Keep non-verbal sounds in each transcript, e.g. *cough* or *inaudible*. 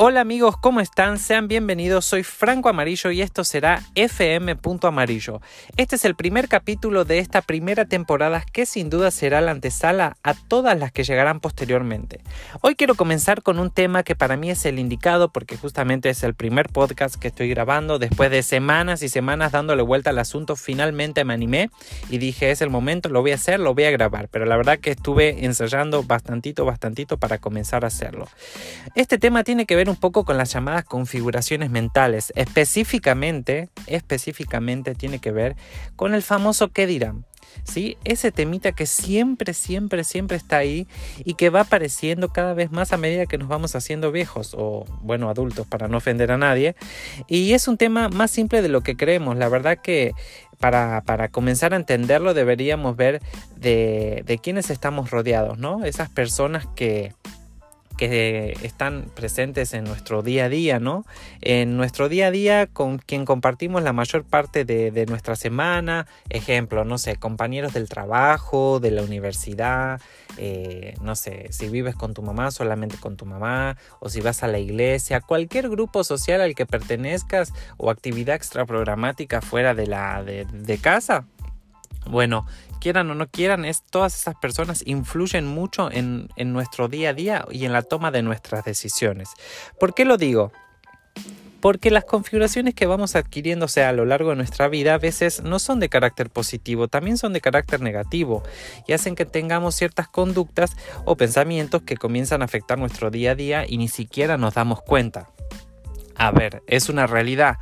Hola amigos, ¿cómo están? Sean bienvenidos, soy Franco Amarillo y esto será FM. Amarillo. Este es el primer capítulo de esta primera temporada que sin duda será la antesala a todas las que llegarán posteriormente. Hoy quiero comenzar con un tema que para mí es el indicado porque justamente es el primer podcast que estoy grabando después de semanas y semanas dándole vuelta al asunto. Finalmente me animé y dije es el momento, lo voy a hacer, lo voy a grabar, pero la verdad que estuve ensayando bastantito, bastantito para comenzar a hacerlo. Este tema tiene que ver un poco con las llamadas configuraciones mentales. Específicamente, específicamente tiene que ver con el famoso qué dirán. ¿Sí? Ese temita que siempre, siempre, siempre está ahí y que va apareciendo cada vez más a medida que nos vamos haciendo viejos o, bueno, adultos para no ofender a nadie. Y es un tema más simple de lo que creemos. La verdad que para, para comenzar a entenderlo deberíamos ver de, de quiénes estamos rodeados, ¿no? Esas personas que, que están presentes en nuestro día a día, ¿no? En nuestro día a día con quien compartimos la mayor parte de, nuestra semana, ejemplo, no sé, compañeros del trabajo, de la universidad, eh, no sé, si vives con tu mamá, solamente con tu mamá, o si vas a la iglesia, cualquier grupo social al que pertenezcas o actividad extraprogramática fuera de la de casa. Bueno, quieran o no quieran, es, todas esas personas influyen mucho en, en nuestro día a día y en la toma de nuestras decisiones. ¿Por qué lo digo? Porque las configuraciones que vamos adquiriendo a lo largo de nuestra vida a veces no son de carácter positivo, también son de carácter negativo y hacen que tengamos ciertas conductas o pensamientos que comienzan a afectar nuestro día a día y ni siquiera nos damos cuenta. A ver, es una realidad.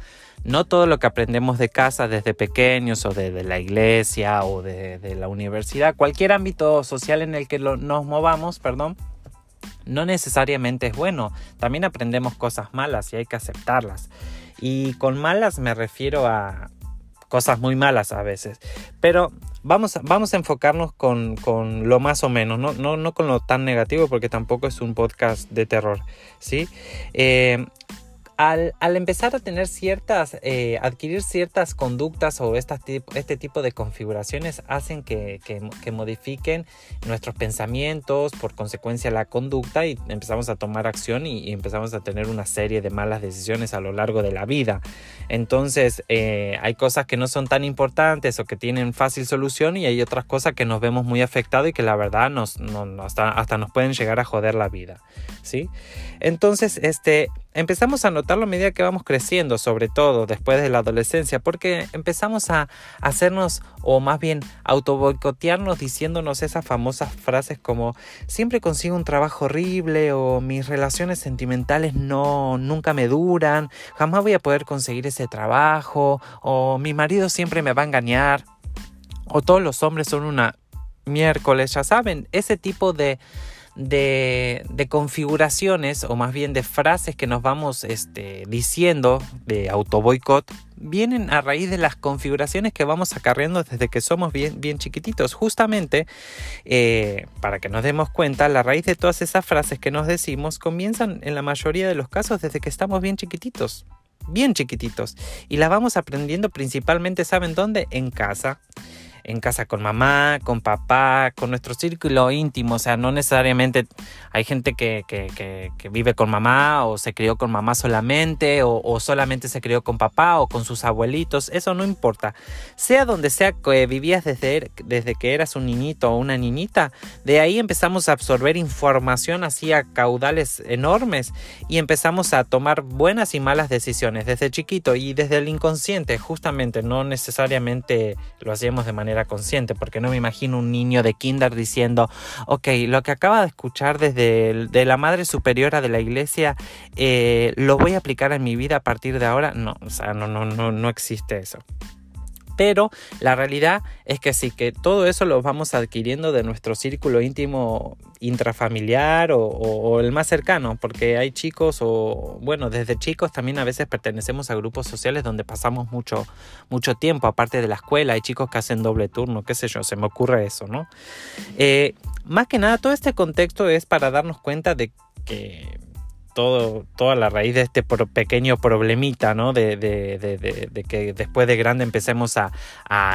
No todo lo que aprendemos de casa desde pequeños o de, la iglesia o de, la universidad, cualquier ámbito social en el que nos movamos, perdón, no necesariamente es bueno. También aprendemos cosas malas y hay que aceptarlas. Y con malas me refiero a cosas muy malas a veces. Pero vamos, vamos a enfocarnos con, lo más o menos, no, no, no, con lo tan negativo porque tampoco es un podcast de terror. ¿sí? Eh, al, empezar a tener ciertas, eh, adquirir ciertas conductas o este tipo de configuraciones hacen que, modifiquen nuestros pensamientos, por consecuencia la conducta y empezamos a tomar acción y, empezamos a tener una serie de malas decisiones a lo largo de la vida. Entonces eh, hay cosas que no son tan importantes o que tienen fácil solución y hay otras cosas que nos vemos muy afectados y que la verdad nos, hasta, hasta nos pueden llegar a joder la vida. ¿sí? Entonces, este, empezamos a notarlo a medida que vamos creciendo, sobre todo después de la adolescencia, porque empezamos a hacernos, o más bien auto boicotearnos diciéndonos esas famosas frases como siempre consigo un trabajo horrible o mis relaciones sentimentales no nunca me duran, jamás voy a poder conseguir ese trabajo, o mi marido siempre me va a engañar, o todos los hombres son una miércoles, ya saben, ese tipo de de, configuraciones o más bien de frases que nos vamos este, diciendo de auto boicot vienen a raíz de las configuraciones que vamos acarreando desde que somos bien, bien chiquititos. Justamente, eh, para que nos demos cuenta, la raíz de todas esas frases que nos decimos comienzan en la mayoría de los casos desde que estamos bien chiquititos. Bien chiquititos. Y las vamos aprendiendo principalmente, ¿saben dónde? En casa en casa con mamá, con papá, con nuestro círculo íntimo. O sea, no necesariamente hay gente que, vive con mamá o se crió con mamá solamente o, solamente se crió con papá o con sus abuelitos. Eso no importa. Sea donde sea que vivías desde, desde que eras un niñito o una niñita, de ahí empezamos a absorber información así a caudales enormes y empezamos a tomar buenas y malas decisiones desde chiquito y desde el inconsciente, justamente, no necesariamente lo hacíamos de manera consciente, porque no me imagino un niño de kinder diciendo, ok, lo que acaba de escuchar desde de la Madre Superiora de la Iglesia, eh, lo voy a aplicar en mi vida a partir de ahora. No, o sea, no, no, no, no existe eso. Pero la realidad es que sí, que todo eso lo vamos adquiriendo de nuestro círculo íntimo intrafamiliar o, el más cercano, porque hay chicos o, bueno, desde chicos también a veces pertenecemos a grupos sociales donde pasamos mucho, mucho tiempo, aparte de la escuela, hay chicos que hacen doble turno, qué sé yo, se me ocurre eso, ¿no? Eh, más que nada, todo este contexto es para darnos cuenta de que todo, toda la raíz de este pequeño problemita, ¿no? De, de, que después de grande empecemos a,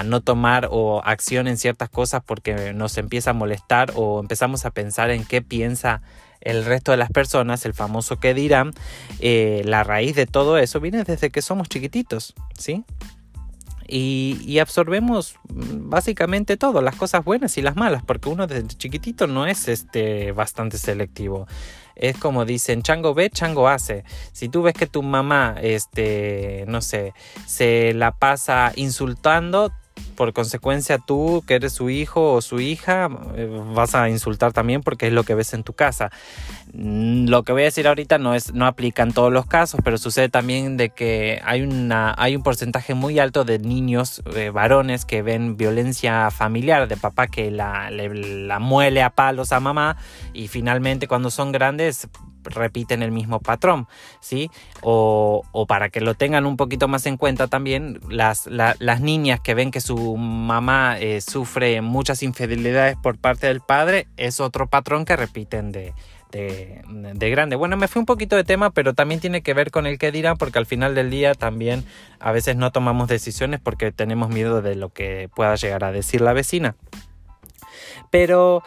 no tomar o acción en ciertas cosas porque nos empieza a molestar o empezamos a pensar en qué piensa el resto de las personas, el famoso que dirán, eh, la raíz de todo eso viene desde que somos chiquititos, ¿sí? Y, absorbemos mm, básicamente todo, las cosas buenas y las malas, porque uno desde chiquitito no es este, bastante selectivo. Es como dicen, chango ve, chango hace. Si tú ves que tu mamá, este, no sé, se la pasa insultando, por consecuencia tú que eres su hijo o su hija eh, vas a insultar también porque es lo que ves en tu casa. Mm, lo que voy a decir ahorita no es no aplica en todos los casos, pero sucede también de que hay una hay un porcentaje muy alto de niños eh, varones que ven violencia familiar de papá que la, la muele a palos a mamá y finalmente cuando son grandes repiten el mismo patrón, ¿sí? O, para que lo tengan un poquito más en cuenta también, las, las niñas que ven que su mamá eh, sufre muchas infidelidades por parte del padre, es otro patrón que repiten de, de, grande. Bueno, me fui un poquito de tema, pero también tiene que ver con el que dirán, porque al final del día también a veces no tomamos decisiones porque tenemos miedo de lo que pueda llegar a decir la vecina. Pero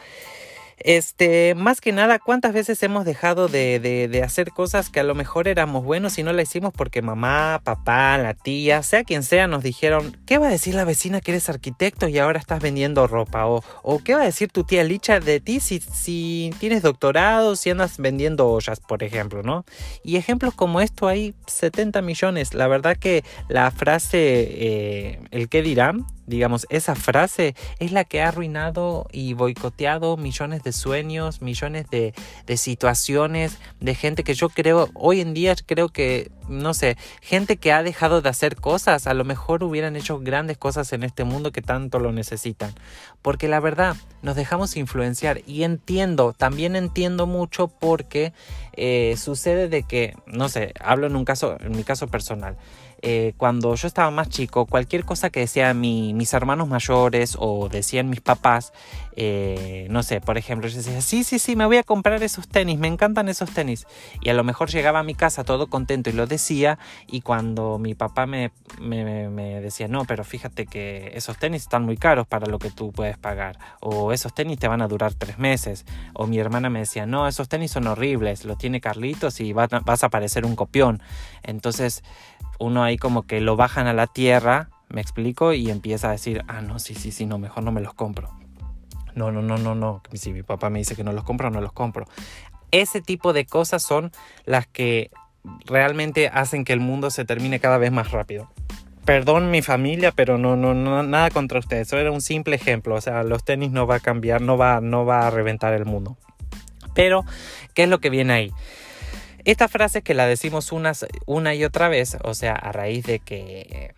este, más que nada, ¿cuántas veces hemos dejado de, de, hacer cosas que a lo mejor éramos buenos y no la hicimos porque mamá, papá, la tía, sea quien sea, nos dijeron, ¿qué va a decir la vecina que eres arquitecto y ahora estás vendiendo ropa? O, o ¿qué va a decir tu tía Licha de ti si, si tienes doctorado, si andas vendiendo ollas, por ejemplo, ¿no? Y ejemplos como esto hay 70 millones. La verdad que la frase, eh, el qué dirán, Digamos, esa frase es la que ha arruinado y boicoteado millones de sueños, millones de, de, situaciones, de gente que yo creo, hoy en día creo que, no sé, gente que ha dejado de hacer cosas, a lo mejor hubieran hecho grandes cosas en este mundo que tanto lo necesitan. Porque la verdad, nos dejamos influenciar y entiendo, también entiendo mucho porque eh, sucede de que, no sé, hablo en un caso, en mi caso personal. Eh, cuando yo estaba más chico, cualquier cosa que decían mis hermanos mayores o decían mis papás, eh, no sé, por ejemplo, yo decía, sí, sí, sí, me voy a comprar esos tenis, me encantan esos tenis. Y a lo mejor llegaba a mi casa todo contento y lo decía, y cuando mi papá me, decía, no, pero fíjate que esos tenis están muy caros para lo que tú puedes pagar, o esos tenis te van a durar tres meses, o mi hermana me decía, no, esos tenis son horribles, los tiene Carlitos y vas a parecer un copión. Entonces, uno ahí como que lo bajan a la tierra, me explico, y empieza a decir, ah, no, sí, sí, sí, no, mejor no me los compro. No, no, no, no, no. Si mi papá me dice que no los compro, no los compro. Ese tipo de cosas son las que realmente hacen que el mundo se termine cada vez más rápido. Perdón mi familia, pero no, no, no, nada contra ustedes. Eso era un simple ejemplo. O sea, los tenis no va a cambiar, no va, no va a reventar el mundo. Pero, ¿qué es lo que viene ahí? Esta frase que la decimos una y otra vez, o sea, a raíz de que,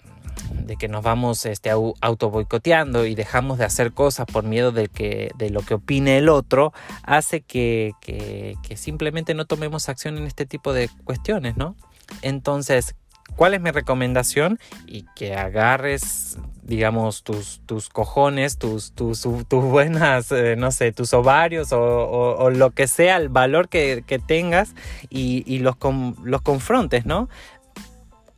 de que nos vamos este, auto boicoteando y dejamos de hacer cosas por miedo de, que, de lo que opine el otro, hace que, que, que simplemente no tomemos acción en este tipo de cuestiones, ¿no? Entonces, ¿cuál es mi recomendación? Y que agarres digamos, tus, tus cojones, tus, tus, tus buenas, eh, no sé, tus ovarios o, lo que sea, el valor que, tengas y, y los, los confrontes, ¿no?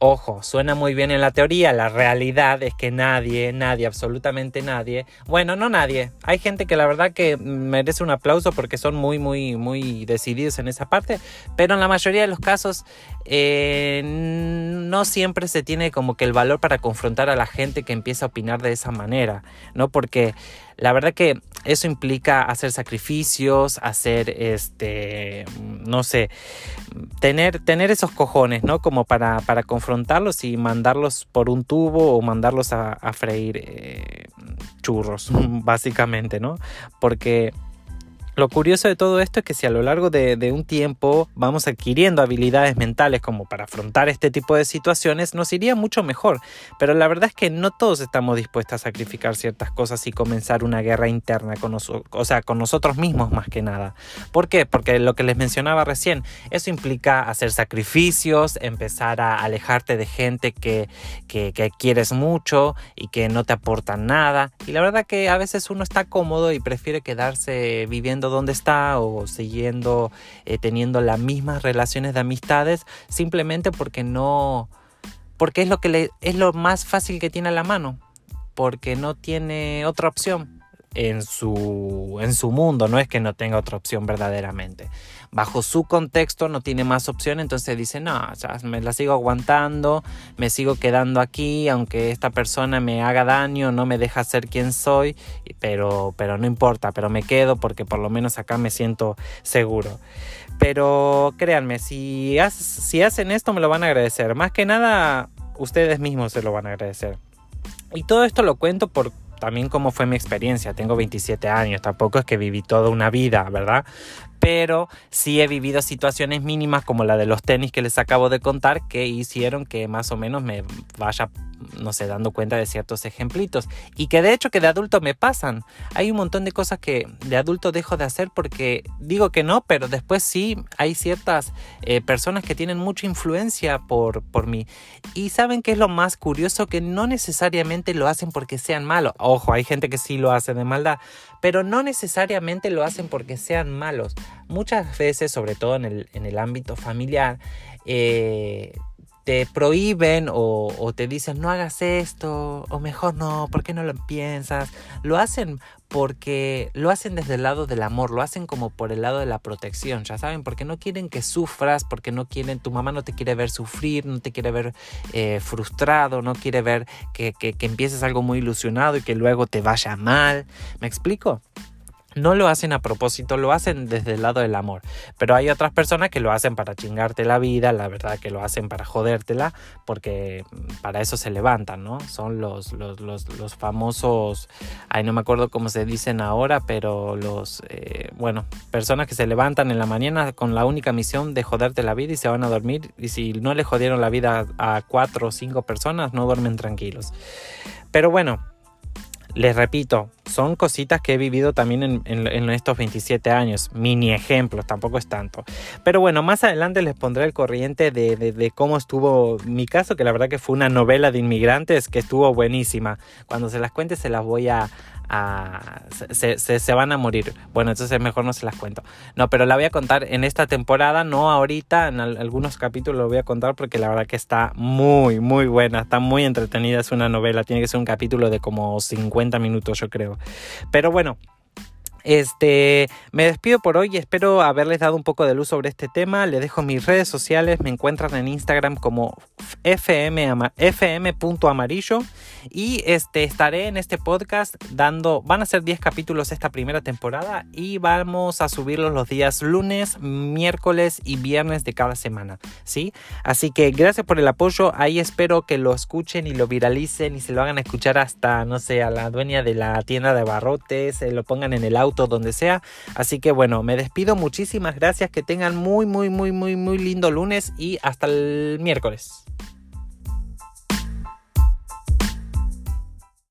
Ojo, suena muy bien en la teoría, la realidad es que nadie, nadie, absolutamente nadie, bueno, no nadie, hay gente que la verdad que merece un aplauso porque son muy, muy, muy decididos en esa parte, pero en la mayoría de los casos eh, no siempre se tiene como que el valor para confrontar a la gente que empieza a opinar de esa manera, ¿no? Porque la verdad que eso implica hacer sacrificios, hacer este, no sé, tener, tener esos cojones, ¿no? Como para, para confrontarlos y mandarlos por un tubo o mandarlos a, freír eh, churros, *laughs* básicamente, ¿no? Porque lo curioso de todo esto es que si a lo largo de, un tiempo vamos adquiriendo habilidades mentales como para afrontar este tipo de situaciones, nos iría mucho mejor. Pero la verdad es que no todos estamos dispuestos a sacrificar ciertas cosas y comenzar una guerra interna con, nosotros mismos más que nada. ¿Por qué? Porque lo que les mencionaba recién, eso implica hacer sacrificios, empezar a alejarte de gente que, que quieres mucho y que no te aportan nada. Y la verdad que a veces uno está cómodo y prefiere quedarse viviendo donde está o siguiendo eh, teniendo las mismas relaciones de amistades simplemente porque no porque es lo que le, es lo más fácil que tiene a la mano porque no tiene otra opción en su, en su mundo, no es que no tenga otra opción verdaderamente. Bajo su contexto no tiene más opción, entonces dice, no, ya me la sigo aguantando, me sigo quedando aquí, aunque esta persona me haga daño, no me deja ser quien soy, pero, pero no importa, pero me quedo porque por lo menos acá me siento seguro. Pero créanme, si, si hacen esto me lo van a agradecer. Más que nada, ustedes mismos se lo van a agradecer. Y todo esto lo cuento por también cómo fue mi experiencia. Tengo 27 años, tampoco es que viví toda una vida, ¿verdad? Pero sí he vivido situaciones mínimas como la de los tenis que les acabo de contar que hicieron que más o menos me vaya, no sé, dando cuenta de ciertos ejemplitos y que de hecho que de adulto me pasan. Hay un montón de cosas que de adulto dejo de hacer porque digo que no, pero después sí hay ciertas eh, personas que tienen mucha influencia por, por mí. Y saben que es lo más curioso que no necesariamente lo hacen porque sean malos. Ojo, hay gente que sí lo hace de maldad, pero no necesariamente lo hacen porque sean malos. Muchas veces, sobre todo en el, ámbito familiar, eh, te prohíben o, te dicen no hagas esto o mejor no, ¿por qué no lo piensas? Lo hacen porque lo hacen desde el lado del amor, lo hacen como por el lado de la protección, ya saben, porque no quieren que sufras, porque no quieren, tu mamá no te quiere ver sufrir, no te quiere ver eh, frustrado, no quiere ver que, que empieces algo muy ilusionado y que luego te vaya mal. ¿Me explico? No lo hacen a propósito, lo hacen desde el lado del amor. Pero hay otras personas que lo hacen para chingarte la vida, la verdad que lo hacen para jodértela, porque para eso se levantan, ¿no? Son los, los, los, famosos, ay, no me acuerdo cómo se dicen ahora, pero los, eh, bueno, personas que se levantan en la mañana con la única misión de joderte la vida y se van a dormir. Y si no le jodieron la vida a cuatro o cinco personas, no duermen tranquilos. Pero bueno, les repito, son cositas que he vivido también en, estos 27 años, mini ejemplos, tampoco es tanto. Pero bueno, más adelante les pondré el corriente de, de, cómo estuvo mi caso, que la verdad que fue una novela de inmigrantes que estuvo buenísima. Cuando se las cuente se las voy a, se, van a morir. Bueno, entonces mejor no se las cuento. No, pero la voy a contar en esta temporada, no ahorita, en algunos capítulos lo voy a contar porque la verdad que está muy, muy buena, está muy entretenida, es una novela, tiene que ser un capítulo de como 50 minutos yo creo. Pero bueno, este, me despido por hoy espero haberles dado un poco de luz sobre este tema. Les dejo mis redes sociales, me encuentran en Instagram como fm.amarillo y este, estaré en este podcast dando, van a ser 10 capítulos esta primera temporada y vamos a subirlos los días lunes, miércoles y viernes de cada semana, ¿sí? Así que gracias por el apoyo, ahí espero que lo escuchen y lo viralicen y se lo hagan escuchar hasta, no sé, a la dueña de la tienda de barrotes, se lo pongan en el donde sea. Así que bueno, me despido. Muchísimas gracias. Que tengan muy, muy, muy, muy, muy lindo lunes y hasta el miércoles.